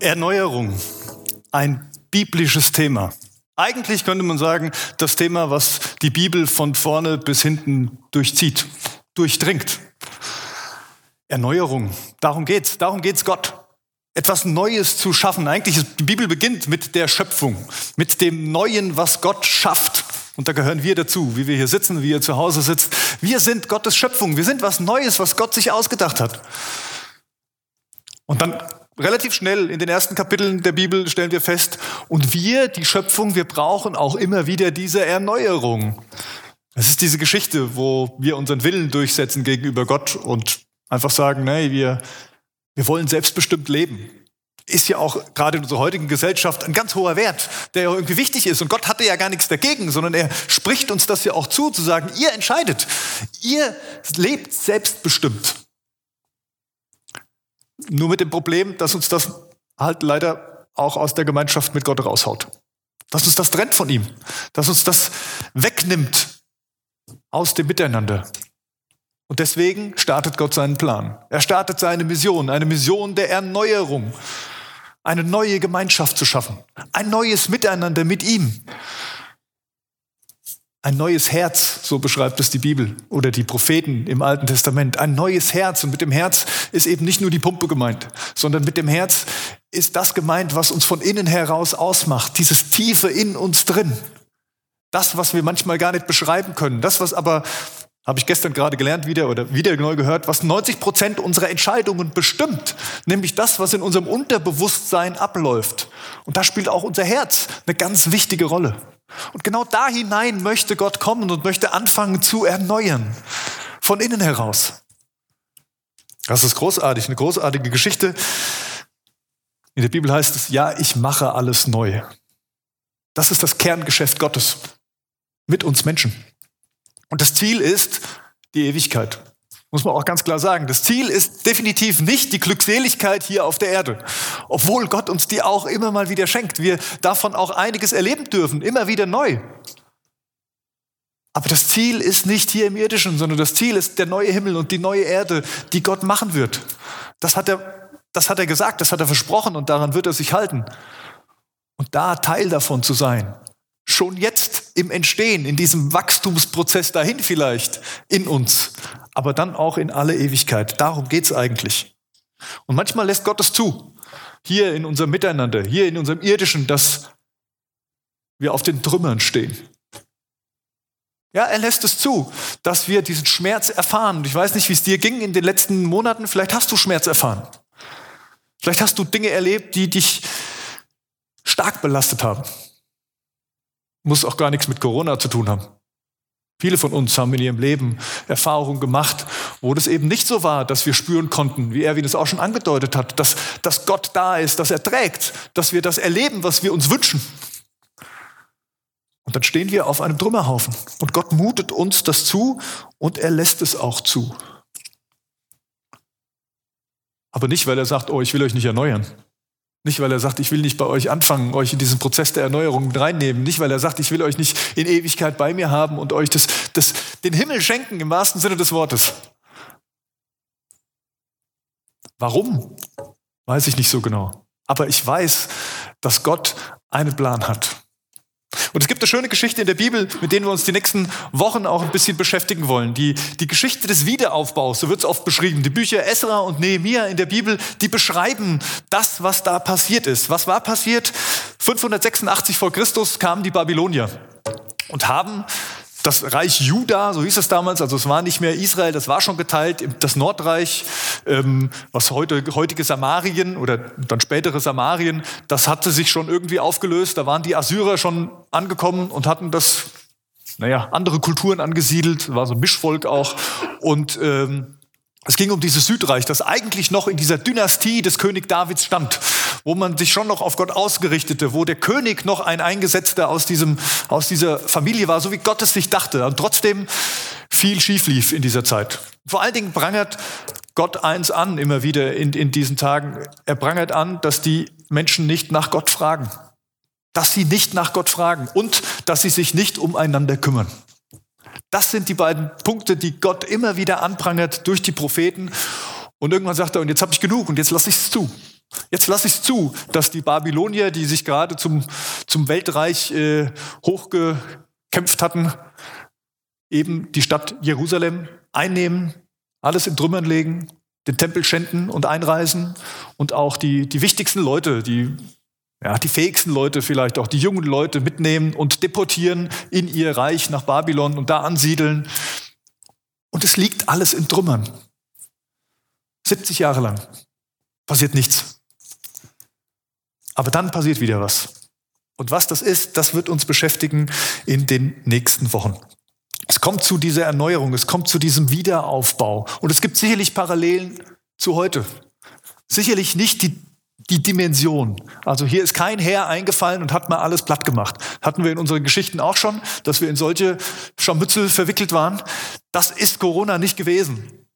Erneuerung, ein biblisches Thema. Eigentlich könnte man sagen, das Thema, was die Bibel von vorne bis hinten durchzieht, durchdringt. Erneuerung, darum geht's, darum geht's Gott. Etwas Neues zu schaffen. Eigentlich ist die Bibel beginnt mit der Schöpfung, mit dem Neuen, was Gott schafft. Und da gehören wir dazu, wie wir hier sitzen, wie ihr zu Hause sitzt. Wir sind Gottes Schöpfung. Wir sind was Neues, was Gott sich ausgedacht hat. Und dann relativ schnell in den ersten Kapiteln der Bibel stellen wir fest, und wir, die Schöpfung, wir brauchen auch immer wieder diese Erneuerung. Es ist diese Geschichte, wo wir unseren Willen durchsetzen gegenüber Gott und einfach sagen, nee, wir, wir wollen selbstbestimmt leben. Ist ja auch gerade in unserer heutigen Gesellschaft ein ganz hoher Wert, der ja irgendwie wichtig ist. Und Gott hatte ja gar nichts dagegen, sondern er spricht uns das ja auch zu, zu sagen, ihr entscheidet, ihr lebt selbstbestimmt. Nur mit dem Problem, dass uns das halt leider auch aus der Gemeinschaft mit Gott raushaut. Dass uns das trennt von ihm. Dass uns das wegnimmt aus dem Miteinander. Und deswegen startet Gott seinen Plan. Er startet seine Mission, eine Mission der Erneuerung, eine neue Gemeinschaft zu schaffen, ein neues Miteinander mit ihm. Ein neues Herz, so beschreibt es die Bibel oder die Propheten im Alten Testament. Ein neues Herz. Und mit dem Herz ist eben nicht nur die Pumpe gemeint, sondern mit dem Herz ist das gemeint, was uns von innen heraus ausmacht. Dieses Tiefe in uns drin. Das, was wir manchmal gar nicht beschreiben können. Das, was aber, habe ich gestern gerade gelernt wieder oder wieder neu gehört, was 90 Prozent unserer Entscheidungen bestimmt. Nämlich das, was in unserem Unterbewusstsein abläuft. Und da spielt auch unser Herz eine ganz wichtige Rolle. Und genau da hinein möchte Gott kommen und möchte anfangen zu erneuern. Von innen heraus. Das ist großartig, eine großartige Geschichte. In der Bibel heißt es, ja, ich mache alles neu. Das ist das Kerngeschäft Gottes mit uns Menschen. Und das Ziel ist die Ewigkeit. Muss man auch ganz klar sagen. Das Ziel ist definitiv nicht die Glückseligkeit hier auf der Erde. Obwohl Gott uns die auch immer mal wieder schenkt. Wir davon auch einiges erleben dürfen, immer wieder neu. Aber das Ziel ist nicht hier im irdischen, sondern das Ziel ist der neue Himmel und die neue Erde, die Gott machen wird. Das hat er, das hat er gesagt, das hat er versprochen und daran wird er sich halten. Und da Teil davon zu sein, schon jetzt im Entstehen, in diesem Wachstumsprozess dahin vielleicht in uns, aber dann auch in alle Ewigkeit. Darum geht's eigentlich. Und manchmal lässt Gott es zu, hier in unserem Miteinander, hier in unserem irdischen, dass wir auf den Trümmern stehen. Ja, er lässt es zu, dass wir diesen Schmerz erfahren. Und ich weiß nicht, wie es dir ging in den letzten Monaten. Vielleicht hast du Schmerz erfahren. Vielleicht hast du Dinge erlebt, die dich stark belastet haben. Muss auch gar nichts mit Corona zu tun haben. Viele von uns haben in ihrem Leben Erfahrungen gemacht, wo das eben nicht so war, dass wir spüren konnten, wie Erwin es auch schon angedeutet hat, dass, dass Gott da ist, dass er trägt, dass wir das erleben, was wir uns wünschen. Und dann stehen wir auf einem Trümmerhaufen und Gott mutet uns das zu und er lässt es auch zu. Aber nicht, weil er sagt, oh, ich will euch nicht erneuern. Nicht, weil er sagt, ich will nicht bei euch anfangen, euch in diesen Prozess der Erneuerung mit reinnehmen. Nicht, weil er sagt, ich will euch nicht in Ewigkeit bei mir haben und euch das, das, den Himmel schenken im wahrsten Sinne des Wortes. Warum? Weiß ich nicht so genau. Aber ich weiß, dass Gott einen Plan hat. Und es gibt eine schöne Geschichte in der Bibel, mit der wir uns die nächsten Wochen auch ein bisschen beschäftigen wollen. Die, die Geschichte des Wiederaufbaus, so wird es oft beschrieben. Die Bücher Esra und Nehemiah in der Bibel, die beschreiben das, was da passiert ist. Was war passiert? 586 vor Christus kamen die Babylonier und haben das Reich Juda, so hieß es damals, also es war nicht mehr Israel, das war schon geteilt, das Nordreich, ähm, was heute heutige Samarien oder dann spätere Samarien, das hatte sich schon irgendwie aufgelöst. Da waren die Assyrer schon angekommen und hatten das, naja, andere Kulturen angesiedelt, war so ein Mischvolk auch und ähm, es ging um dieses Südreich, das eigentlich noch in dieser Dynastie des König Davids stand, wo man sich schon noch auf Gott ausgerichtete, wo der König noch ein Eingesetzter aus, diesem, aus dieser Familie war, so wie Gott es sich dachte. Und trotzdem viel schief lief in dieser Zeit. Vor allen Dingen prangert Gott eins an, immer wieder in, in diesen Tagen. Er prangert an, dass die Menschen nicht nach Gott fragen. Dass sie nicht nach Gott fragen und dass sie sich nicht umeinander kümmern. Das sind die beiden Punkte, die Gott immer wieder anprangert durch die Propheten. Und irgendwann sagt er, und jetzt habe ich genug und jetzt lasse ich es zu. Jetzt lasse ich es zu, dass die Babylonier, die sich gerade zum, zum Weltreich äh, hochgekämpft hatten, eben die Stadt Jerusalem einnehmen, alles in Trümmern legen, den Tempel schänden und einreisen und auch die, die wichtigsten Leute, die, ja, die fähigsten Leute vielleicht auch, die jungen Leute mitnehmen und deportieren in ihr Reich nach Babylon und da ansiedeln. Und es liegt alles in Trümmern. 70 Jahre lang passiert nichts. Aber dann passiert wieder was. Und was das ist, das wird uns beschäftigen in den nächsten Wochen. Es kommt zu dieser Erneuerung, es kommt zu diesem Wiederaufbau. Und es gibt sicherlich Parallelen zu heute. Sicherlich nicht die, die Dimension. Also hier ist kein Herr eingefallen und hat mal alles platt gemacht. Hatten wir in unseren Geschichten auch schon, dass wir in solche Scharmützel verwickelt waren. Das ist Corona nicht gewesen.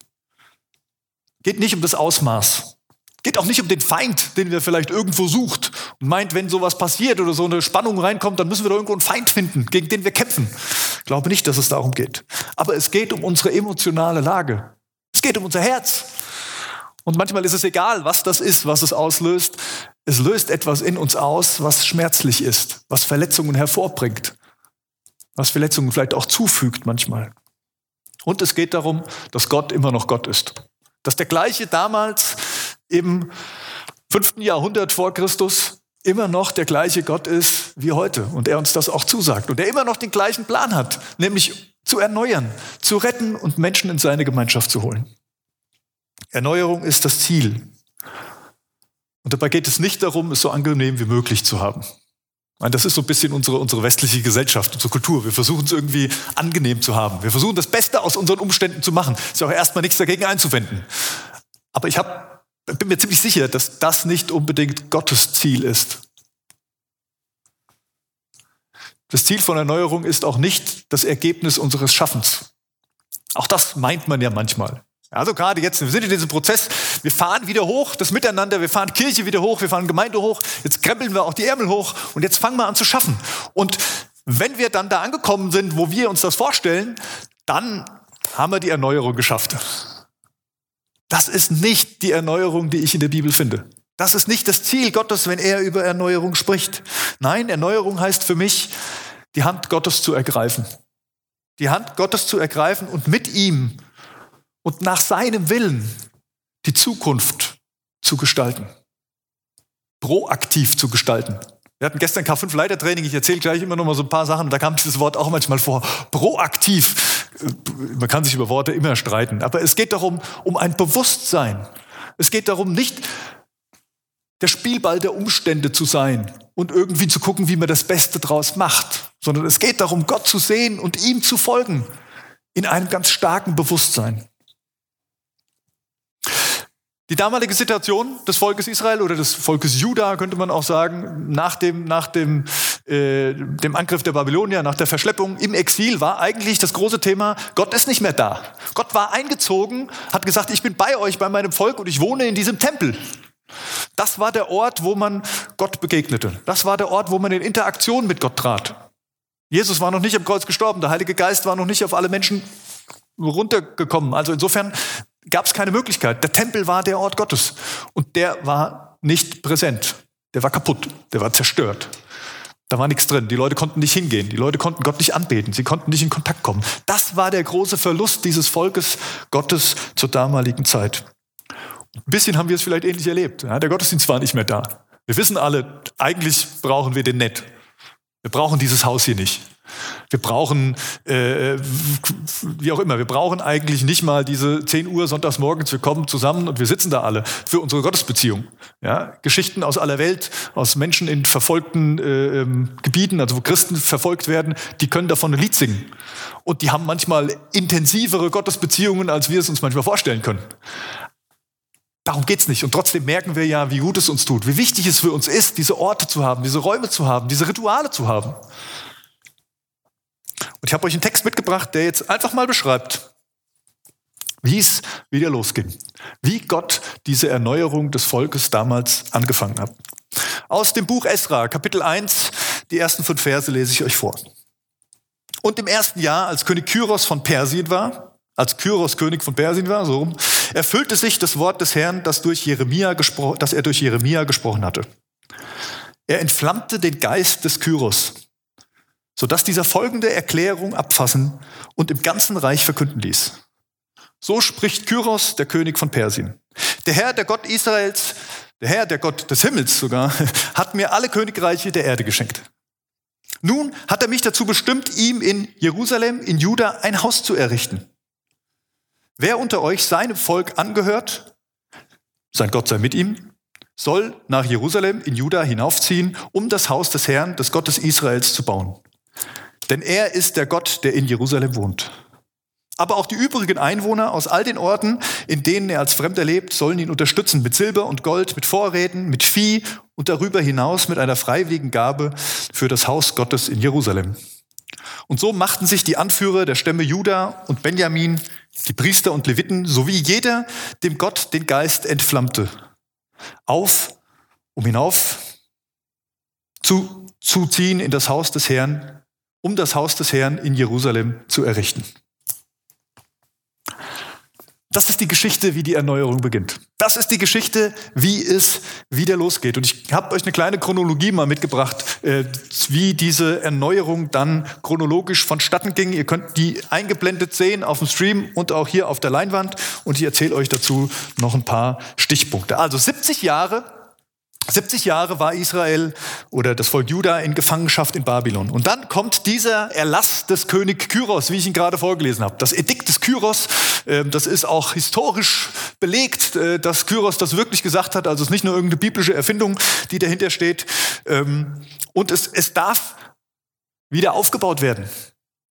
Geht nicht um das Ausmaß. Geht auch nicht um den Feind, den wir vielleicht irgendwo sucht und meint, wenn sowas passiert oder so eine Spannung reinkommt, dann müssen wir da irgendwo einen Feind finden, gegen den wir kämpfen. Ich glaube nicht, dass es darum geht. Aber es geht um unsere emotionale Lage. Es geht um unser Herz. Und manchmal ist es egal, was das ist, was es auslöst. Es löst etwas in uns aus, was schmerzlich ist, was Verletzungen hervorbringt, was Verletzungen vielleicht auch zufügt manchmal. Und es geht darum, dass Gott immer noch Gott ist. Dass der gleiche damals im fünften Jahrhundert vor Christus immer noch der gleiche Gott ist wie heute und er uns das auch zusagt und er immer noch den gleichen Plan hat, nämlich zu erneuern, zu retten und Menschen in seine Gemeinschaft zu holen. Erneuerung ist das Ziel. Und dabei geht es nicht darum, es so angenehm wie möglich zu haben. Das ist so ein bisschen unsere, unsere westliche Gesellschaft, unsere Kultur. Wir versuchen es irgendwie angenehm zu haben. Wir versuchen das Beste aus unseren Umständen zu machen. Ist ja auch erstmal nichts dagegen einzuwenden. Aber ich habe bin mir ziemlich sicher, dass das nicht unbedingt Gottes Ziel ist. Das Ziel von Erneuerung ist auch nicht das Ergebnis unseres Schaffens. Auch das meint man ja manchmal. Also gerade jetzt, wir sind in diesem Prozess, wir fahren wieder hoch, das Miteinander, wir fahren Kirche wieder hoch, wir fahren Gemeinde hoch, jetzt krempeln wir auch die Ärmel hoch und jetzt fangen wir an zu schaffen. Und wenn wir dann da angekommen sind, wo wir uns das vorstellen, dann haben wir die Erneuerung geschafft. Das ist nicht die Erneuerung, die ich in der Bibel finde. Das ist nicht das Ziel Gottes, wenn er über Erneuerung spricht. Nein, Erneuerung heißt für mich, die Hand Gottes zu ergreifen. Die Hand Gottes zu ergreifen und mit ihm und nach seinem Willen die Zukunft zu gestalten. Proaktiv zu gestalten. Wir hatten gestern K5 Leitertraining, ich erzähle gleich immer noch mal so ein paar Sachen, da kam dieses Wort auch manchmal vor. Proaktiv man kann sich über Worte immer streiten, aber es geht darum, um ein Bewusstsein. Es geht darum, nicht der Spielball der Umstände zu sein und irgendwie zu gucken, wie man das Beste draus macht, sondern es geht darum, Gott zu sehen und ihm zu folgen in einem ganz starken Bewusstsein. Die damalige Situation des Volkes Israel oder des Volkes Juda, könnte man auch sagen, nach dem, nach dem, äh, dem Angriff der Babylonier, nach der Verschleppung im Exil, war eigentlich das große Thema, Gott ist nicht mehr da. Gott war eingezogen, hat gesagt, ich bin bei euch, bei meinem Volk und ich wohne in diesem Tempel. Das war der Ort, wo man Gott begegnete. Das war der Ort, wo man in Interaktion mit Gott trat. Jesus war noch nicht am Kreuz gestorben, der Heilige Geist war noch nicht auf alle Menschen runtergekommen. Also insofern gab es keine Möglichkeit. Der Tempel war der Ort Gottes und der war nicht präsent. Der war kaputt, der war zerstört. Da war nichts drin. Die Leute konnten nicht hingehen. Die Leute konnten Gott nicht anbeten. Sie konnten nicht in Kontakt kommen. Das war der große Verlust dieses Volkes Gottes zur damaligen Zeit. Ein bisschen haben wir es vielleicht ähnlich erlebt. Ja, der Gottesdienst war nicht mehr da. Wir wissen alle, eigentlich brauchen wir den nett. Wir brauchen dieses Haus hier nicht. Wir brauchen, äh, wie auch immer, wir brauchen eigentlich nicht mal diese 10 Uhr sonntags morgens, wir kommen zusammen und wir sitzen da alle für unsere Gottesbeziehung. Ja? Geschichten aus aller Welt, aus Menschen in verfolgten äh, ähm, Gebieten, also wo Christen verfolgt werden, die können davon ein Lied singen. Und die haben manchmal intensivere Gottesbeziehungen, als wir es uns manchmal vorstellen können. Darum geht's nicht. Und trotzdem merken wir ja, wie gut es uns tut, wie wichtig es für uns ist, diese Orte zu haben, diese Räume zu haben, diese Rituale zu haben. Und ich habe euch einen Text mitgebracht, der jetzt einfach mal beschreibt, wie es wieder losging. Wie Gott diese Erneuerung des Volkes damals angefangen hat. Aus dem Buch Esra, Kapitel 1, die ersten fünf Verse lese ich euch vor. Und im ersten Jahr, als König Kyros von Persien war, als Kyros König von Persien war, so erfüllte sich das Wort des Herrn, das, durch Jeremia das er durch Jeremia gesprochen hatte. Er entflammte den Geist des Kyros, sodass dieser folgende Erklärung abfassen und im ganzen Reich verkünden ließ. So spricht Kyros, der König von Persien. Der Herr, der Gott Israels, der Herr, der Gott des Himmels sogar, hat mir alle Königreiche der Erde geschenkt. Nun hat er mich dazu bestimmt, ihm in Jerusalem, in Juda, ein Haus zu errichten. Wer unter euch seinem Volk angehört, sein Gott sei mit ihm, soll nach Jerusalem in Juda hinaufziehen, um das Haus des Herrn, des Gottes Israels zu bauen. Denn er ist der Gott, der in Jerusalem wohnt. Aber auch die übrigen Einwohner aus all den Orten, in denen er als Fremder lebt, sollen ihn unterstützen mit Silber und Gold, mit Vorräten, mit Vieh und darüber hinaus mit einer freiwilligen Gabe für das Haus Gottes in Jerusalem. Und so machten sich die Anführer der Stämme Juda und Benjamin, die Priester und Leviten, sowie jeder, dem Gott den Geist entflammte, auf, um hinauf zu, zu ziehen in das Haus des Herrn, um das Haus des Herrn in Jerusalem zu errichten. Das ist die Geschichte, wie die Erneuerung beginnt. Das ist die Geschichte, wie es wieder losgeht. Und ich habe euch eine kleine Chronologie mal mitgebracht, äh, wie diese Erneuerung dann chronologisch vonstatten ging. Ihr könnt die eingeblendet sehen auf dem Stream und auch hier auf der Leinwand. Und ich erzähle euch dazu noch ein paar Stichpunkte. Also 70 Jahre 70 Jahre war Israel oder das Volk Juda in Gefangenschaft in Babylon. Und dann kommt dieser Erlass des König Kyros, wie ich ihn gerade vorgelesen habe. Das Edikt des Kyros, ähm, das ist auch historisch belegt, äh, dass Kyros das wirklich gesagt hat. Also es ist nicht nur irgendeine biblische Erfindung, die dahinter steht. Ähm, und es, es darf wieder aufgebaut werden.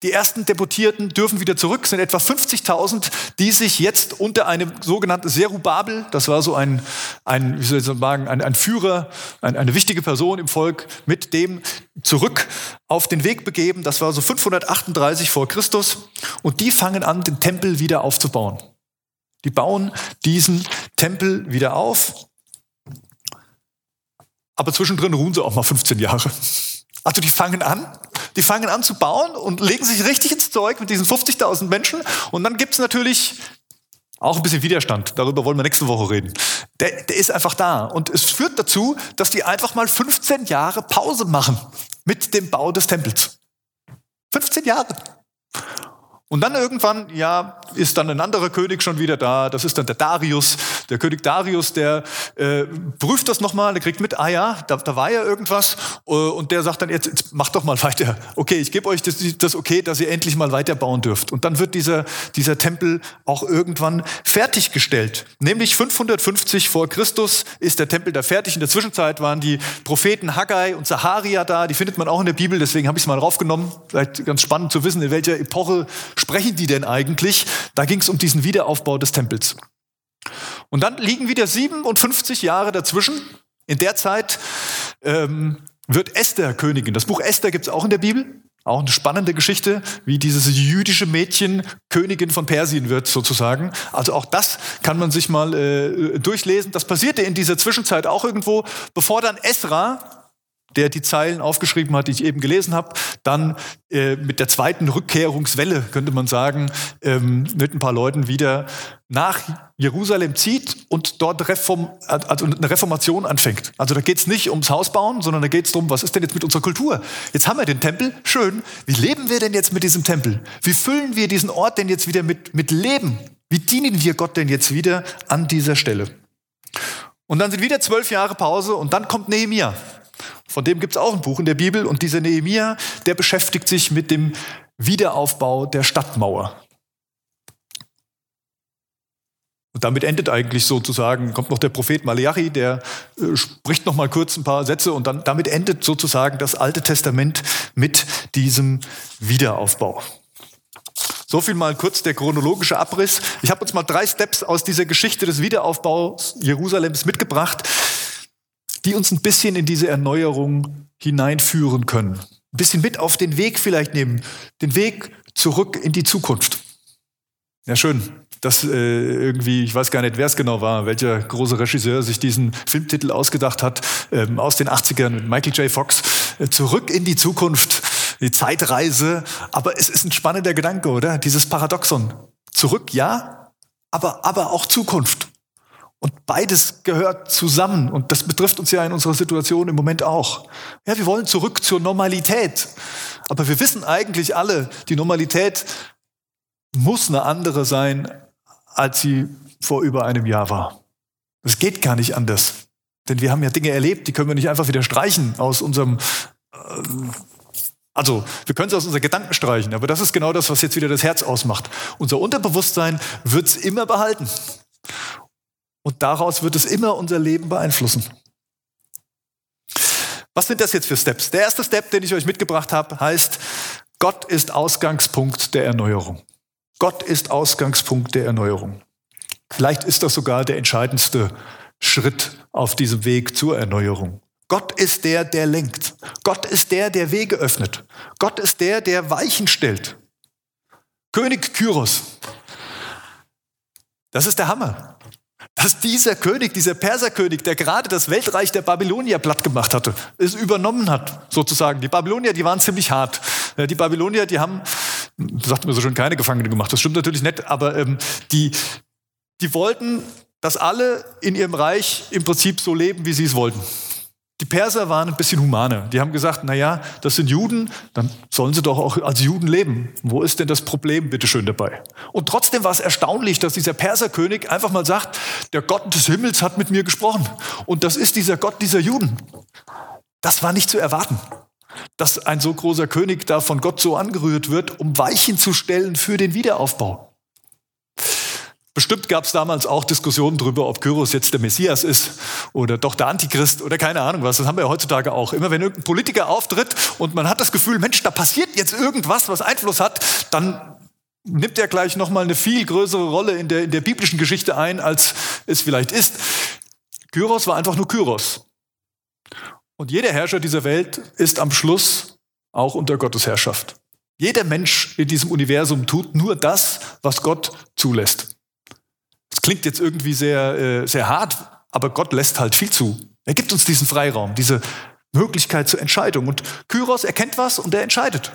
Die ersten Deputierten dürfen wieder zurück, sind etwa 50.000, die sich jetzt unter einem sogenannten Serubabel, das war so ein, ein wie soll ich sagen, ein, ein Führer, ein, eine wichtige Person im Volk, mit dem zurück auf den Weg begeben. Das war so 538 vor Christus. Und die fangen an, den Tempel wieder aufzubauen. Die bauen diesen Tempel wieder auf. Aber zwischendrin ruhen sie auch mal 15 Jahre. Also die fangen an, die fangen an zu bauen und legen sich richtig ins Zeug mit diesen 50.000 Menschen. Und dann gibt's natürlich auch ein bisschen Widerstand. Darüber wollen wir nächste Woche reden. Der, der ist einfach da. Und es führt dazu, dass die einfach mal 15 Jahre Pause machen mit dem Bau des Tempels. 15 Jahre. Und dann irgendwann, ja, ist dann ein anderer König schon wieder da. Das ist dann der Darius. Der König Darius, der äh, prüft das nochmal, der kriegt mit, ah ja, da, da war ja irgendwas. Äh, und der sagt dann, jetzt, jetzt macht doch mal weiter. Okay, ich gebe euch das, das okay, dass ihr endlich mal weiterbauen dürft. Und dann wird dieser, dieser Tempel auch irgendwann fertiggestellt. Nämlich 550 vor Christus ist der Tempel da fertig. In der Zwischenzeit waren die Propheten Haggai und Saharia da. Die findet man auch in der Bibel, deswegen habe ich es mal raufgenommen. Vielleicht ganz spannend zu wissen, in welcher Epoche sprechen die denn eigentlich? Da ging es um diesen Wiederaufbau des Tempels. Und dann liegen wieder 57 Jahre dazwischen. In der Zeit ähm, wird Esther Königin. Das Buch Esther gibt es auch in der Bibel. Auch eine spannende Geschichte, wie dieses jüdische Mädchen Königin von Persien wird, sozusagen. Also auch das kann man sich mal äh, durchlesen. Das passierte in dieser Zwischenzeit auch irgendwo, bevor dann Esra, der die Zeilen aufgeschrieben hat, die ich eben gelesen habe, dann äh, mit der zweiten Rückkehrungswelle, könnte man sagen, ähm, mit ein paar Leuten wieder nach Jerusalem zieht und dort Reform, also eine Reformation anfängt. Also da geht es nicht ums Haus bauen, sondern da geht es darum, was ist denn jetzt mit unserer Kultur? Jetzt haben wir den Tempel, schön. Wie leben wir denn jetzt mit diesem Tempel? Wie füllen wir diesen Ort denn jetzt wieder mit, mit Leben? Wie dienen wir Gott denn jetzt wieder an dieser Stelle? Und dann sind wieder zwölf Jahre Pause und dann kommt Nehemia. Von dem gibt es auch ein Buch in der Bibel und dieser Nehemia, der beschäftigt sich mit dem Wiederaufbau der Stadtmauer. Und damit endet eigentlich sozusagen, kommt noch der Prophet Malachi, der äh, spricht noch mal kurz ein paar Sätze und dann damit endet sozusagen das Alte Testament mit diesem Wiederaufbau. So viel mal kurz der chronologische Abriss. Ich habe uns mal drei Steps aus dieser Geschichte des Wiederaufbaus Jerusalems mitgebracht, die uns ein bisschen in diese Erneuerung hineinführen können. Ein bisschen mit auf den Weg vielleicht nehmen, den Weg zurück in die Zukunft. Ja, schön. Das äh, irgendwie, ich weiß gar nicht, wer es genau war, welcher große Regisseur sich diesen Filmtitel ausgedacht hat, ähm, aus den 80ern mit Michael J. Fox. Äh, zurück in die Zukunft, die Zeitreise. Aber es ist ein spannender Gedanke, oder? Dieses Paradoxon. Zurück, ja, aber, aber auch Zukunft. Und beides gehört zusammen. Und das betrifft uns ja in unserer Situation im Moment auch. Ja, wir wollen zurück zur Normalität. Aber wir wissen eigentlich alle, die Normalität muss eine andere sein, als sie vor über einem Jahr war. Es geht gar nicht anders. Denn wir haben ja Dinge erlebt, die können wir nicht einfach wieder streichen aus unserem, äh, also wir können sie aus unseren Gedanken streichen, aber das ist genau das, was jetzt wieder das Herz ausmacht. Unser Unterbewusstsein wird es immer behalten. Und daraus wird es immer unser Leben beeinflussen. Was sind das jetzt für Steps? Der erste Step, den ich euch mitgebracht habe, heißt, Gott ist Ausgangspunkt der Erneuerung. Gott ist Ausgangspunkt der Erneuerung. Vielleicht ist das sogar der entscheidendste Schritt auf diesem Weg zur Erneuerung. Gott ist der, der lenkt. Gott ist der, der Wege öffnet. Gott ist der, der Weichen stellt. König Kyros. Das ist der Hammer. Dass dieser König, dieser Perserkönig, der gerade das Weltreich der Babylonier platt gemacht hatte, es übernommen hat, sozusagen. Die Babylonier, die waren ziemlich hart. Die Babylonier, die haben, sagt mir so schön, keine Gefangene gemacht. Das stimmt natürlich nicht, aber ähm, die, die wollten, dass alle in ihrem Reich im Prinzip so leben, wie sie es wollten. Die Perser waren ein bisschen humaner. Die haben gesagt, na ja, das sind Juden, dann sollen sie doch auch als Juden leben. Wo ist denn das Problem bitte schön dabei? Und trotzdem war es erstaunlich, dass dieser Perserkönig einfach mal sagt, der Gott des Himmels hat mit mir gesprochen. Und das ist dieser Gott dieser Juden. Das war nicht zu erwarten, dass ein so großer König da von Gott so angerührt wird, um Weichen zu stellen für den Wiederaufbau. Bestimmt gab es damals auch Diskussionen darüber, ob Kyros jetzt der Messias ist oder doch der Antichrist oder keine Ahnung was. Das haben wir ja heutzutage auch. Immer wenn irgendein Politiker auftritt und man hat das Gefühl, Mensch, da passiert jetzt irgendwas, was Einfluss hat, dann nimmt er gleich nochmal eine viel größere Rolle in der, in der biblischen Geschichte ein, als es vielleicht ist. Kyros war einfach nur Kyros. Und jeder Herrscher dieser Welt ist am Schluss auch unter Gottes Herrschaft. Jeder Mensch in diesem Universum tut nur das, was Gott zulässt. Klingt jetzt irgendwie sehr, äh, sehr hart, aber Gott lässt halt viel zu. Er gibt uns diesen Freiraum, diese Möglichkeit zur Entscheidung. Und Kyros erkennt was und er entscheidet.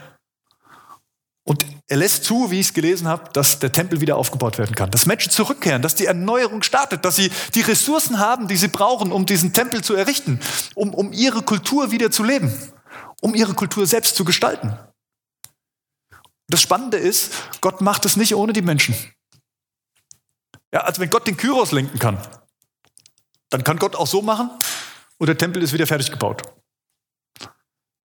Und er lässt zu, wie ich es gelesen habe, dass der Tempel wieder aufgebaut werden kann, dass Menschen zurückkehren, dass die Erneuerung startet, dass sie die Ressourcen haben, die sie brauchen, um diesen Tempel zu errichten, um, um ihre Kultur wieder zu leben, um ihre Kultur selbst zu gestalten. Das Spannende ist, Gott macht es nicht ohne die Menschen. Ja, also wenn Gott den Kyros lenken kann, dann kann Gott auch so machen und der Tempel ist wieder fertig gebaut.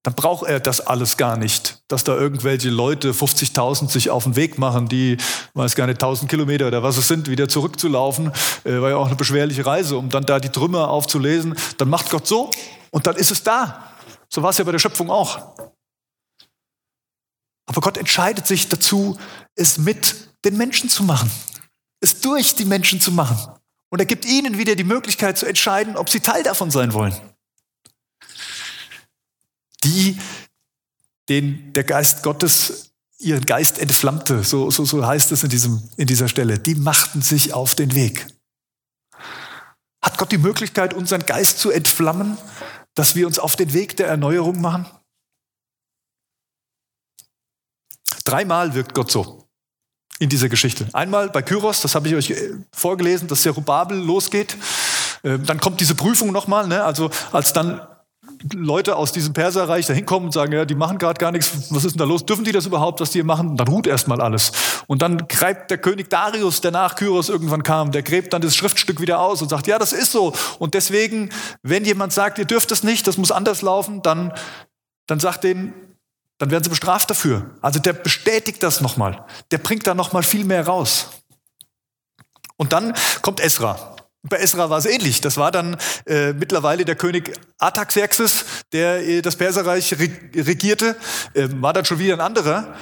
Dann braucht er das alles gar nicht, dass da irgendwelche Leute 50.000 sich auf den Weg machen, die, weiß gar nicht, 1000 Kilometer oder was es sind, wieder zurückzulaufen. Äh, war ja auch eine beschwerliche Reise, um dann da die Trümmer aufzulesen. Dann macht Gott so und dann ist es da. So war es ja bei der Schöpfung auch. Aber Gott entscheidet sich dazu, es mit den Menschen zu machen es durch die Menschen zu machen. Und er gibt ihnen wieder die Möglichkeit zu entscheiden, ob sie Teil davon sein wollen. Die, denen der Geist Gottes ihren Geist entflammte, so, so, so heißt es in, diesem, in dieser Stelle, die machten sich auf den Weg. Hat Gott die Möglichkeit, unseren Geist zu entflammen, dass wir uns auf den Weg der Erneuerung machen? Dreimal wirkt Gott so in dieser Geschichte. Einmal bei Kyros, das habe ich euch äh, vorgelesen, dass Zerubabel losgeht. Ähm, dann kommt diese Prüfung nochmal, ne? also als dann Leute aus diesem Perserreich da hinkommen und sagen, ja, die machen gerade gar nichts, was ist denn da los? Dürfen die das überhaupt, was die hier machen? Dann ruht erstmal alles. Und dann greift der König Darius, der nach Kyros irgendwann kam, der gräbt dann das Schriftstück wieder aus und sagt, ja, das ist so. Und deswegen, wenn jemand sagt, ihr dürft es nicht, das muss anders laufen, dann, dann sagt denen, dann werden sie bestraft dafür. Also der bestätigt das nochmal. Der bringt da nochmal viel mehr raus. Und dann kommt Esra. Bei Esra war es ähnlich. Das war dann äh, mittlerweile der König Artaxerxes, der äh, das Perserreich regierte, äh, war dann schon wieder ein anderer.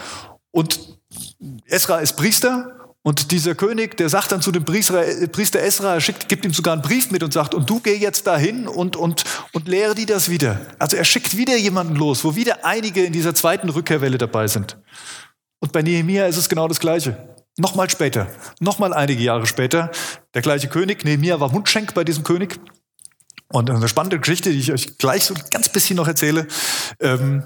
Und Esra ist Priester und dieser König, der sagt dann zu dem Priester, Priester Esra, schickt, gibt ihm sogar einen Brief mit und sagt, und du geh jetzt dahin und, und, und lehre die das wieder. Also er schickt wieder jemanden los, wo wieder einige in dieser zweiten Rückkehrwelle dabei sind. Und bei Nehemia ist es genau das Gleiche. Nochmal später, nochmal einige Jahre später, der gleiche König, Nehemia war Mundschenk bei diesem König. Und eine spannende Geschichte, die ich euch gleich so ein ganz bisschen noch erzähle. Ähm,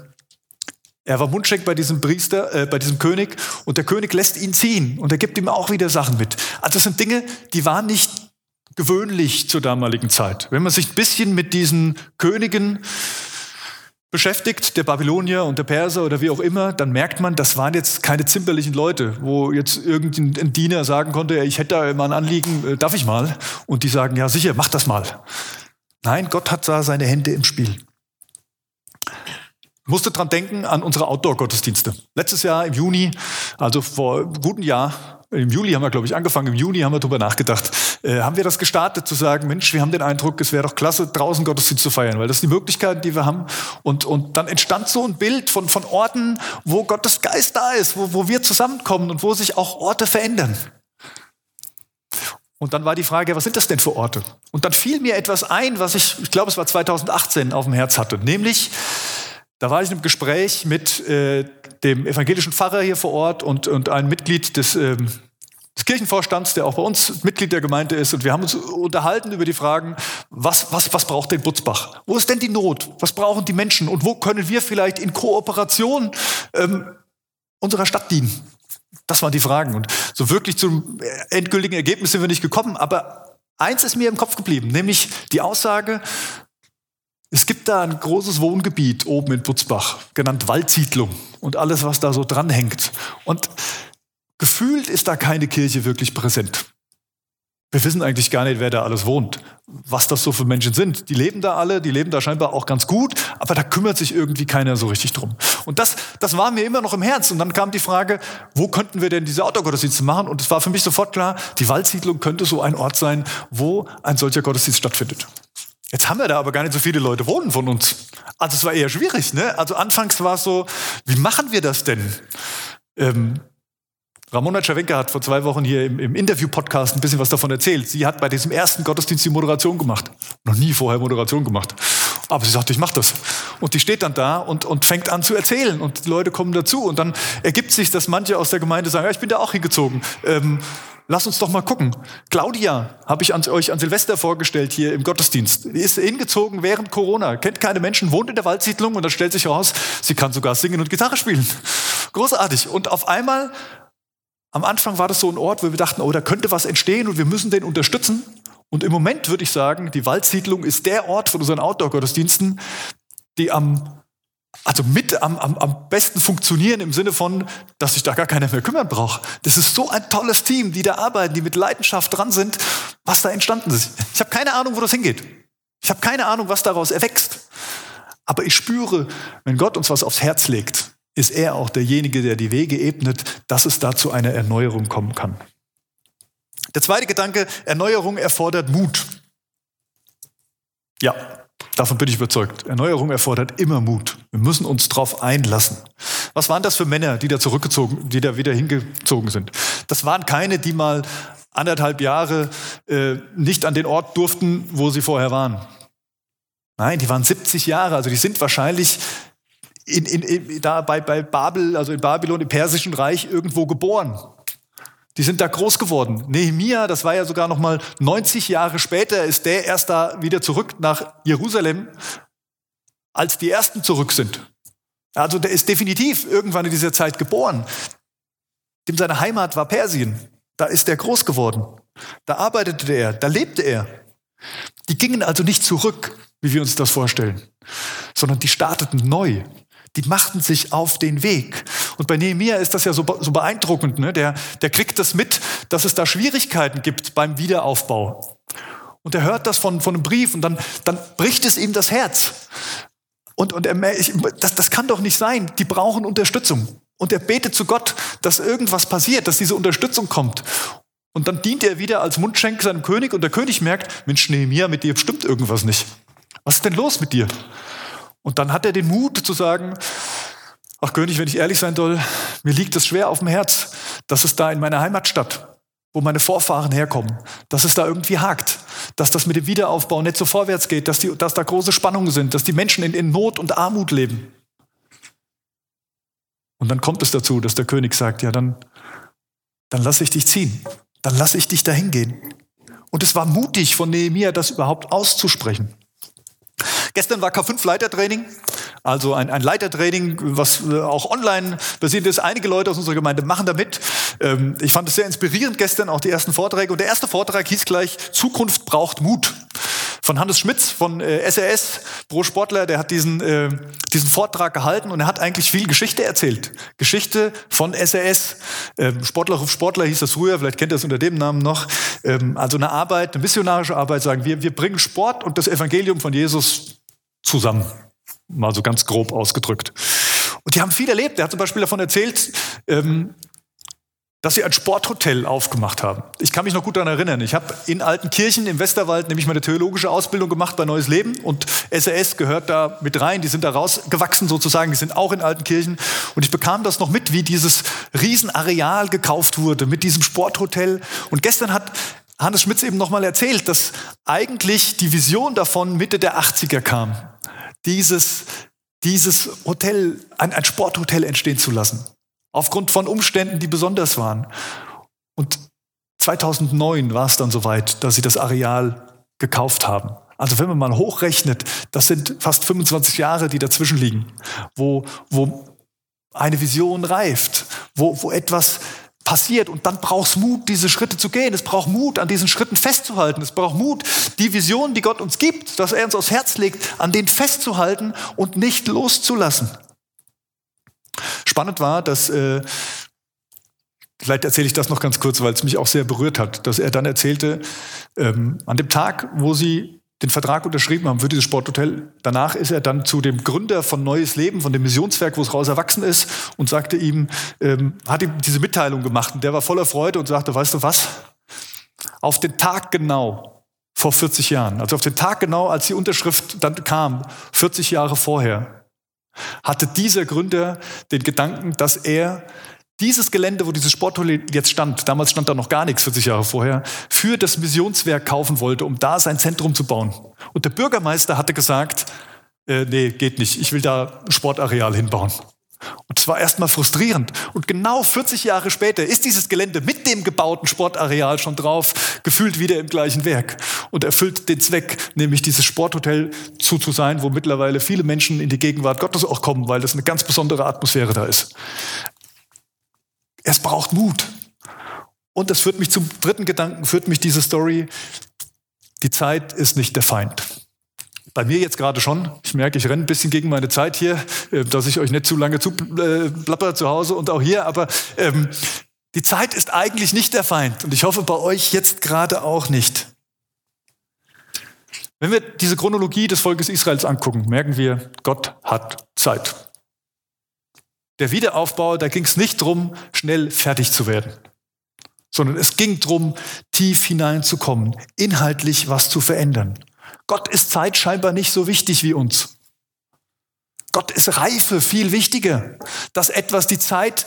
er war Mundschenk bei diesem Priester, äh, bei diesem König und der König lässt ihn ziehen und er gibt ihm auch wieder Sachen mit. Also das sind Dinge, die waren nicht gewöhnlich zur damaligen Zeit. Wenn man sich ein bisschen mit diesen Königen beschäftigt, der Babylonier und der Perser oder wie auch immer, dann merkt man, das waren jetzt keine zimperlichen Leute, wo jetzt irgendein Diener sagen konnte, ich hätte da mal ein Anliegen, äh, darf ich mal? Und die sagen, ja sicher, mach das mal. Nein, Gott hat da seine Hände im Spiel. Ich musste dran denken an unsere Outdoor-Gottesdienste. Letztes Jahr im Juni, also vor einem guten Jahr, im Juli haben wir, glaube ich, angefangen, im Juni haben wir darüber nachgedacht, äh, haben wir das gestartet zu sagen, Mensch, wir haben den Eindruck, es wäre doch klasse, draußen Gottesdienst zu feiern, weil das sind die Möglichkeiten, die wir haben. Und, und dann entstand so ein Bild von, von Orten, wo Gottes Geist da ist, wo, wo wir zusammenkommen und wo sich auch Orte verändern. Und dann war die Frage, was sind das denn für Orte? Und dann fiel mir etwas ein, was ich, ich glaube, es war 2018 auf dem Herz hatte, nämlich, da war ich einem Gespräch mit äh, dem evangelischen Pfarrer hier vor Ort und, und einem Mitglied des, ähm, des Kirchenvorstands, der auch bei uns Mitglied der Gemeinde ist. Und wir haben uns unterhalten über die Fragen, was, was, was braucht denn Butzbach? Wo ist denn die Not? Was brauchen die Menschen? Und wo können wir vielleicht in Kooperation ähm, unserer Stadt dienen? Das waren die Fragen. Und so wirklich zum endgültigen Ergebnis sind wir nicht gekommen. Aber eins ist mir im Kopf geblieben, nämlich die Aussage, es gibt da ein großes Wohngebiet oben in Butzbach, genannt Waldsiedlung und alles, was da so dranhängt. Und gefühlt ist da keine Kirche wirklich präsent. Wir wissen eigentlich gar nicht, wer da alles wohnt, was das so für Menschen sind. Die leben da alle, die leben da scheinbar auch ganz gut, aber da kümmert sich irgendwie keiner so richtig drum. Und das, das war mir immer noch im Herz. Und dann kam die Frage, wo könnten wir denn diese Outdoor-Gottesdienste machen? Und es war für mich sofort klar, die Waldsiedlung könnte so ein Ort sein, wo ein solcher Gottesdienst stattfindet. Jetzt haben wir da aber gar nicht so viele Leute wohnen von uns. Also es war eher schwierig. Ne? Also anfangs war es so, wie machen wir das denn? Ähm, Ramona Czerwenka hat vor zwei Wochen hier im, im Interview-Podcast ein bisschen was davon erzählt. Sie hat bei diesem ersten Gottesdienst die Moderation gemacht. Noch nie vorher Moderation gemacht. Aber sie sagte, ich mache das. Und die steht dann da und, und fängt an zu erzählen. Und die Leute kommen dazu. Und dann ergibt sich, dass manche aus der Gemeinde sagen, ja, ich bin da auch hingezogen. Ähm, Lass uns doch mal gucken. Claudia habe ich an, euch an Silvester vorgestellt hier im Gottesdienst. Die ist hingezogen während Corona, kennt keine Menschen, wohnt in der Waldsiedlung und dann stellt sich heraus, sie kann sogar singen und Gitarre spielen. Großartig. Und auf einmal, am Anfang war das so ein Ort, wo wir dachten, oh, da könnte was entstehen und wir müssen den unterstützen. Und im Moment würde ich sagen, die Waldsiedlung ist der Ort von unseren Outdoor-Gottesdiensten, die am also mit am, am, am besten funktionieren im Sinne von, dass sich da gar keiner mehr kümmern braucht. Das ist so ein tolles Team, die da arbeiten, die mit Leidenschaft dran sind, was da entstanden ist. Ich habe keine Ahnung, wo das hingeht. Ich habe keine Ahnung, was daraus erwächst. Aber ich spüre, wenn Gott uns was aufs Herz legt, ist er auch derjenige, der die Wege ebnet, dass es da zu einer Erneuerung kommen kann. Der zweite Gedanke, Erneuerung erfordert Mut. Ja, Davon bin ich überzeugt. Erneuerung erfordert immer Mut. Wir müssen uns darauf einlassen. Was waren das für Männer, die da zurückgezogen, die da wieder hingezogen sind? Das waren keine, die mal anderthalb Jahre äh, nicht an den Ort durften, wo sie vorher waren. Nein, die waren 70 Jahre, also die sind wahrscheinlich in, in, in, da bei, bei Babel, also in Babylon, im Persischen Reich, irgendwo geboren. Die sind da groß geworden. Nehemia, das war ja sogar noch mal 90 Jahre später, ist der erst da wieder zurück nach Jerusalem, als die ersten zurück sind. Also der ist definitiv irgendwann in dieser Zeit geboren. Dem seine Heimat war Persien. Da ist er groß geworden. Da arbeitete er, da lebte er. Die gingen also nicht zurück, wie wir uns das vorstellen, sondern die starteten neu. Die machten sich auf den Weg. Und bei Nehemia ist das ja so, so beeindruckend. Ne? Der, der kriegt das mit, dass es da Schwierigkeiten gibt beim Wiederaufbau. Und er hört das von, von einem Brief und dann, dann bricht es ihm das Herz. Und, und er, ich, das, das kann doch nicht sein. Die brauchen Unterstützung. Und er betet zu Gott, dass irgendwas passiert, dass diese Unterstützung kommt. Und dann dient er wieder als Mundschenk seinem König und der König merkt, Mensch, Nehemia, mit dir stimmt irgendwas nicht. Was ist denn los mit dir? Und dann hat er den Mut zu sagen, ach König, wenn ich ehrlich sein soll, mir liegt es schwer auf dem Herz, dass es da in meiner Heimatstadt, wo meine Vorfahren herkommen, dass es da irgendwie hakt, dass das mit dem Wiederaufbau nicht so vorwärts geht, dass, die, dass da große Spannungen sind, dass die Menschen in, in Not und Armut leben. Und dann kommt es dazu, dass der König sagt, ja, dann, dann lasse ich dich ziehen, dann lasse ich dich dahin gehen. Und es war mutig von Nehemiah, das überhaupt auszusprechen. Gestern war K5 Leitertraining Also ein, ein Leitertraining, was äh, auch online basiert ist. Einige Leute aus unserer Gemeinde machen damit. Ähm, ich fand es sehr inspirierend gestern, auch die ersten Vorträge. Und der erste Vortrag hieß gleich, Zukunft braucht Mut. Von Hannes Schmitz von äh, SRS, Pro Sportler, der hat diesen, äh, diesen Vortrag gehalten und er hat eigentlich viel Geschichte erzählt. Geschichte von SRS. Ähm, Sportler auf Sportler hieß das früher, vielleicht kennt ihr es unter dem Namen noch. Ähm, also eine Arbeit, eine missionarische Arbeit, sagen wir, wir bringen Sport und das Evangelium von Jesus zusammen. Mal so ganz grob ausgedrückt. Und die haben viel erlebt. Er hat zum Beispiel davon erzählt, ähm, dass sie ein Sporthotel aufgemacht haben. Ich kann mich noch gut daran erinnern. Ich habe in Altenkirchen im Westerwald nämlich meine theologische Ausbildung gemacht bei Neues Leben und SRS gehört da mit rein. Die sind da rausgewachsen sozusagen. Die sind auch in Altenkirchen. Und ich bekam das noch mit, wie dieses Riesenareal gekauft wurde mit diesem Sporthotel. Und gestern hat Hannes Schmitz eben nochmal erzählt, dass eigentlich die Vision davon Mitte der 80er kam dieses, dieses Hotel, ein, ein Sporthotel entstehen zu lassen. Aufgrund von Umständen, die besonders waren. Und 2009 war es dann soweit, dass sie das Areal gekauft haben. Also wenn man mal hochrechnet, das sind fast 25 Jahre, die dazwischen liegen, wo, wo eine Vision reift, wo, wo etwas passiert. Und dann braucht es Mut, diese Schritte zu gehen. Es braucht Mut, an diesen Schritten festzuhalten. Es braucht Mut, die Vision, die Gott uns gibt, dass er uns aufs Herz legt, an denen festzuhalten und nicht loszulassen. Spannend war, dass, äh, vielleicht erzähle ich das noch ganz kurz, weil es mich auch sehr berührt hat, dass er dann erzählte, ähm, an dem Tag, wo sie den Vertrag unterschrieben haben für dieses Sporthotel. Danach ist er dann zu dem Gründer von Neues Leben, von dem Missionswerk, wo es raus erwachsen ist, und sagte ihm, ähm, hat ihm diese Mitteilung gemacht. Und der war voller Freude und sagte, weißt du was? Auf den Tag genau vor 40 Jahren, also auf den Tag genau, als die Unterschrift dann kam, 40 Jahre vorher, hatte dieser Gründer den Gedanken, dass er dieses Gelände, wo dieses Sporthotel jetzt stand, damals stand da noch gar nichts 40 Jahre vorher, für das Missionswerk kaufen wollte, um da sein Zentrum zu bauen. Und der Bürgermeister hatte gesagt, äh, nee, geht nicht, ich will da ein Sportareal hinbauen. Und es war erstmal frustrierend. Und genau 40 Jahre später ist dieses Gelände mit dem gebauten Sportareal schon drauf, gefühlt wieder im gleichen Werk und erfüllt den Zweck, nämlich dieses Sporthotel zu, zu sein, wo mittlerweile viele Menschen in die Gegenwart Gottes auch kommen, weil das eine ganz besondere Atmosphäre da ist. Es braucht Mut. Und das führt mich zum dritten Gedanken, führt mich diese Story. Die Zeit ist nicht der Feind. Bei mir jetzt gerade schon. Ich merke, ich renne ein bisschen gegen meine Zeit hier, äh, dass ich euch nicht zu lange zu plapper zu Hause und auch hier. Aber ähm, die Zeit ist eigentlich nicht der Feind. Und ich hoffe bei euch jetzt gerade auch nicht. Wenn wir diese Chronologie des Volkes Israels angucken, merken wir, Gott hat Zeit. Der Wiederaufbau, da ging es nicht darum, schnell fertig zu werden, sondern es ging darum, tief hineinzukommen, inhaltlich was zu verändern. Gott ist Zeit scheinbar nicht so wichtig wie uns. Gott ist Reife viel wichtiger, dass etwas die Zeit,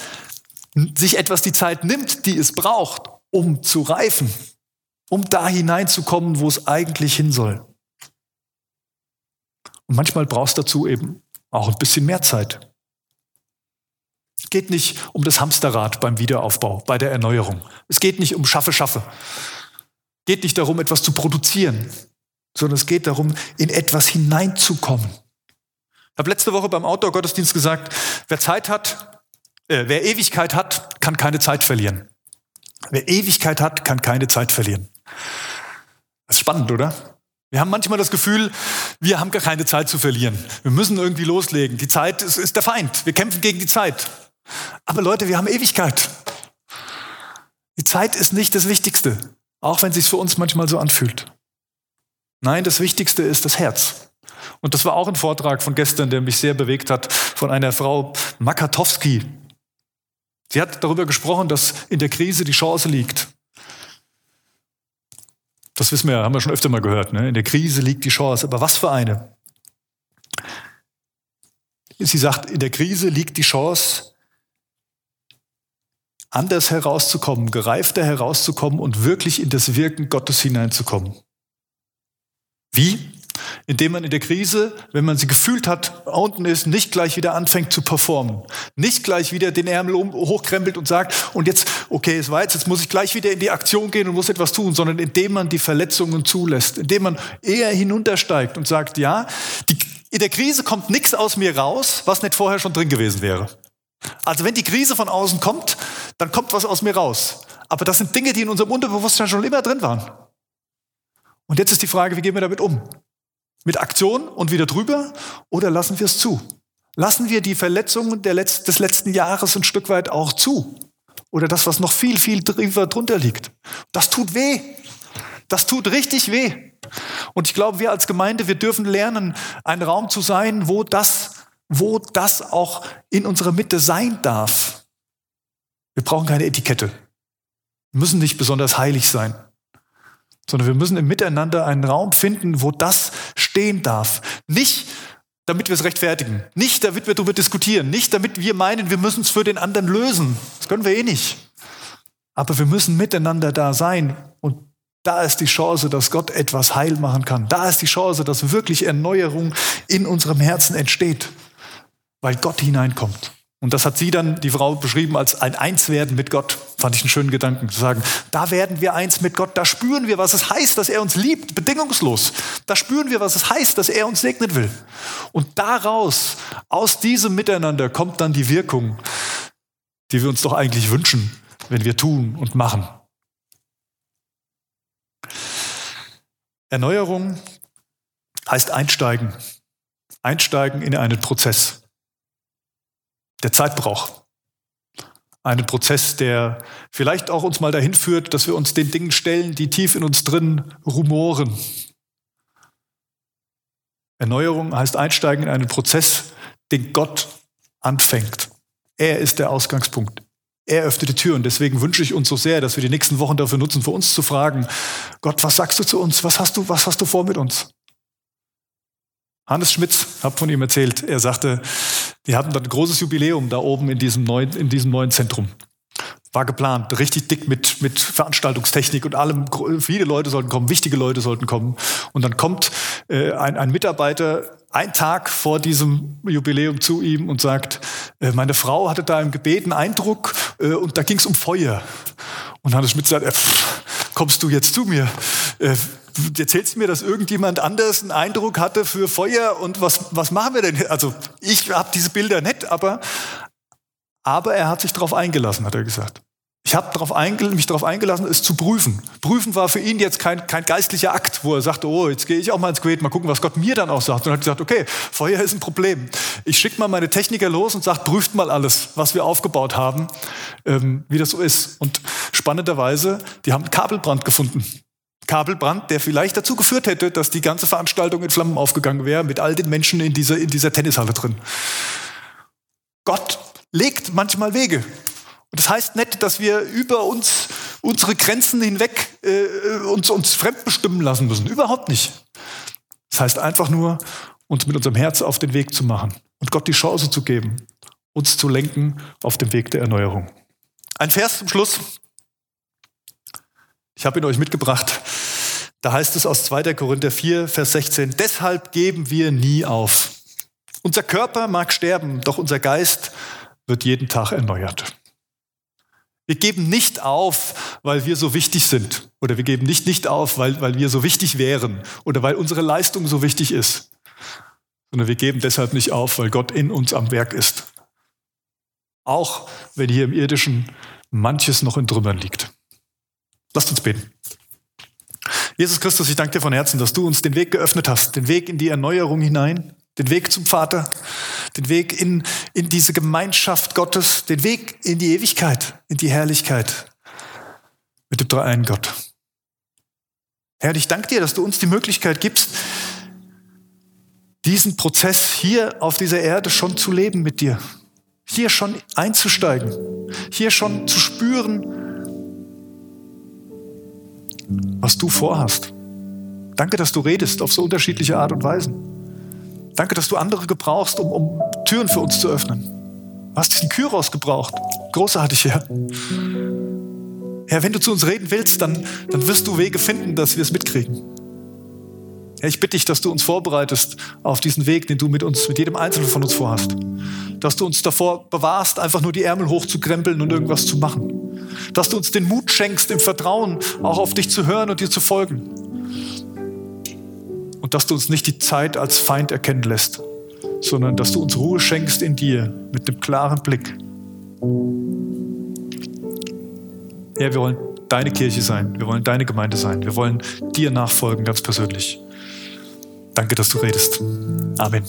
sich etwas die Zeit nimmt, die es braucht, um zu reifen, um da hineinzukommen, wo es eigentlich hin soll. Und manchmal brauchst du dazu eben auch ein bisschen mehr Zeit. Es geht nicht um das Hamsterrad beim Wiederaufbau, bei der Erneuerung. Es geht nicht um Schaffe, Schaffe. Es geht nicht darum, etwas zu produzieren, sondern es geht darum, in etwas hineinzukommen. Ich habe letzte Woche beim Outdoor-Gottesdienst gesagt, wer Zeit hat, äh, wer Ewigkeit hat, kann keine Zeit verlieren. Wer Ewigkeit hat, kann keine Zeit verlieren. Das ist spannend, oder? Wir haben manchmal das Gefühl, wir haben gar keine Zeit zu verlieren. Wir müssen irgendwie loslegen. Die Zeit ist, ist der Feind. Wir kämpfen gegen die Zeit. Aber Leute, wir haben Ewigkeit. Die Zeit ist nicht das Wichtigste, auch wenn es sich für uns manchmal so anfühlt. Nein, das Wichtigste ist das Herz. Und das war auch ein Vortrag von gestern, der mich sehr bewegt hat, von einer Frau Makatowski. Sie hat darüber gesprochen, dass in der Krise die Chance liegt. Das wissen wir, haben wir schon öfter mal gehört. Ne? In der Krise liegt die Chance. Aber was für eine? Sie sagt, in der Krise liegt die Chance, anders herauszukommen, gereifter herauszukommen und wirklich in das Wirken Gottes hineinzukommen. Wie? Indem man in der Krise, wenn man sie gefühlt hat, unten ist, nicht gleich wieder anfängt zu performen. Nicht gleich wieder den Ärmel hochkrempelt und sagt, und jetzt, okay, es war jetzt, jetzt muss ich gleich wieder in die Aktion gehen und muss etwas tun, sondern indem man die Verletzungen zulässt, indem man eher hinuntersteigt und sagt, ja, die in der Krise kommt nichts aus mir raus, was nicht vorher schon drin gewesen wäre. Also wenn die Krise von außen kommt, dann kommt was aus mir raus. Aber das sind Dinge, die in unserem Unterbewusstsein schon immer drin waren. Und jetzt ist die Frage, wie gehen wir damit um? Mit Aktion und wieder drüber oder lassen wir es zu? Lassen wir die Verletzungen Letz des letzten Jahres ein Stück weit auch zu? Oder das, was noch viel, viel drunter liegt? Das tut weh. Das tut richtig weh. Und ich glaube, wir als Gemeinde, wir dürfen lernen, ein Raum zu sein, wo das, wo das auch in unserer Mitte sein darf. Wir brauchen keine Etikette. Wir müssen nicht besonders heilig sein, sondern wir müssen im Miteinander einen Raum finden, wo das stehen darf. Nicht, damit wir es rechtfertigen, nicht, damit wir darüber diskutieren, nicht, damit wir meinen, wir müssen es für den anderen lösen. Das können wir eh nicht. Aber wir müssen miteinander da sein und da ist die Chance, dass Gott etwas heil machen kann. Da ist die Chance, dass wirklich Erneuerung in unserem Herzen entsteht, weil Gott hineinkommt. Und das hat sie dann, die Frau, beschrieben als ein Einswerden mit Gott. Fand ich einen schönen Gedanken zu sagen. Da werden wir eins mit Gott. Da spüren wir, was es heißt, dass er uns liebt, bedingungslos. Da spüren wir, was es heißt, dass er uns segnen will. Und daraus, aus diesem Miteinander, kommt dann die Wirkung, die wir uns doch eigentlich wünschen, wenn wir tun und machen. Erneuerung heißt einsteigen. Einsteigen in einen Prozess. Der Zeit braucht. Einen Prozess, der vielleicht auch uns mal dahin führt, dass wir uns den Dingen stellen, die tief in uns drin rumoren. Erneuerung heißt einsteigen in einen Prozess, den Gott anfängt. Er ist der Ausgangspunkt. Er öffnet die Tür und deswegen wünsche ich uns so sehr, dass wir die nächsten Wochen dafür nutzen, für uns zu fragen, Gott, was sagst du zu uns? Was hast du, was hast du vor mit uns? Hannes Schmitz, habe von ihm erzählt, er sagte, die hatten dann ein großes Jubiläum da oben in diesem neuen, in diesem neuen Zentrum. War geplant, richtig dick mit, mit Veranstaltungstechnik und allem. Viele Leute sollten kommen, wichtige Leute sollten kommen. Und dann kommt äh, ein, ein Mitarbeiter ein Tag vor diesem Jubiläum zu ihm und sagt, äh, meine Frau hatte da im Gebet einen Eindruck äh, und da ging es um Feuer. Und Hannes Schmidt sagt, äh, kommst du jetzt zu mir? Äh, erzählst du mir, dass irgendjemand anders einen Eindruck hatte für Feuer und was, was machen wir denn? Also ich habe diese Bilder nicht, aber, aber er hat sich darauf eingelassen, hat er gesagt. Ich habe mich darauf eingelassen, es zu prüfen. Prüfen war für ihn jetzt kein, kein geistlicher Akt, wo er sagte, oh, jetzt gehe ich auch mal ins Gebet, mal gucken, was Gott mir dann auch sagt. Und er hat gesagt, okay, Feuer ist ein Problem. Ich schicke mal meine Techniker los und sage, prüft mal alles, was wir aufgebaut haben, ähm, wie das so ist. Und spannenderweise, die haben Kabelbrand gefunden. Kabelbrand, der vielleicht dazu geführt hätte, dass die ganze Veranstaltung in Flammen aufgegangen wäre, mit all den Menschen in dieser, in dieser Tennishalle drin. Gott legt manchmal Wege. Und das heißt nicht, dass wir über uns, unsere Grenzen hinweg äh, uns, uns fremdbestimmen lassen müssen. Überhaupt nicht. Das heißt einfach nur, uns mit unserem Herz auf den Weg zu machen und Gott die Chance zu geben, uns zu lenken auf dem Weg der Erneuerung. Ein Vers zum Schluss. Ich habe ihn euch mitgebracht. Da heißt es aus 2. Korinther 4, Vers 16, deshalb geben wir nie auf. Unser Körper mag sterben, doch unser Geist wird jeden Tag erneuert. Wir geben nicht auf, weil wir so wichtig sind. Oder wir geben nicht nicht auf, weil, weil wir so wichtig wären. Oder weil unsere Leistung so wichtig ist. Sondern wir geben deshalb nicht auf, weil Gott in uns am Werk ist. Auch wenn hier im Irdischen manches noch in Trümmern liegt. Lasst uns beten. Jesus Christus, ich danke dir von Herzen, dass du uns den Weg geöffnet hast, den Weg in die Erneuerung hinein, den Weg zum Vater, den Weg in, in diese Gemeinschaft Gottes, den Weg in die Ewigkeit, in die Herrlichkeit mit dem dreieinen Gott. Herr, ich danke dir, dass du uns die Möglichkeit gibst, diesen Prozess hier auf dieser Erde schon zu leben mit dir, hier schon einzusteigen, hier schon zu spüren, was du vorhast. Danke, dass du redest auf so unterschiedliche Art und Weisen. Danke, dass du andere gebrauchst, um, um Türen für uns zu öffnen. Du hast diesen Kyros gebraucht. Großartig, Herr. Herr, wenn du zu uns reden willst, dann, dann wirst du Wege finden, dass wir es mitkriegen. Herr, ich bitte dich, dass du uns vorbereitest auf diesen Weg, den du mit uns, mit jedem Einzelnen von uns vorhast. Dass du uns davor bewahrst, einfach nur die Ärmel hochzukrempeln und irgendwas zu machen. Dass du uns den Mut schenkst, im Vertrauen auch auf dich zu hören und dir zu folgen und dass du uns nicht die Zeit als Feind erkennen lässt, sondern dass du uns Ruhe schenkst in dir mit einem klaren Blick. Herr, wir wollen deine Kirche sein, wir wollen deine Gemeinde sein, wir wollen dir nachfolgen ganz persönlich. Danke, dass du redest. Amen.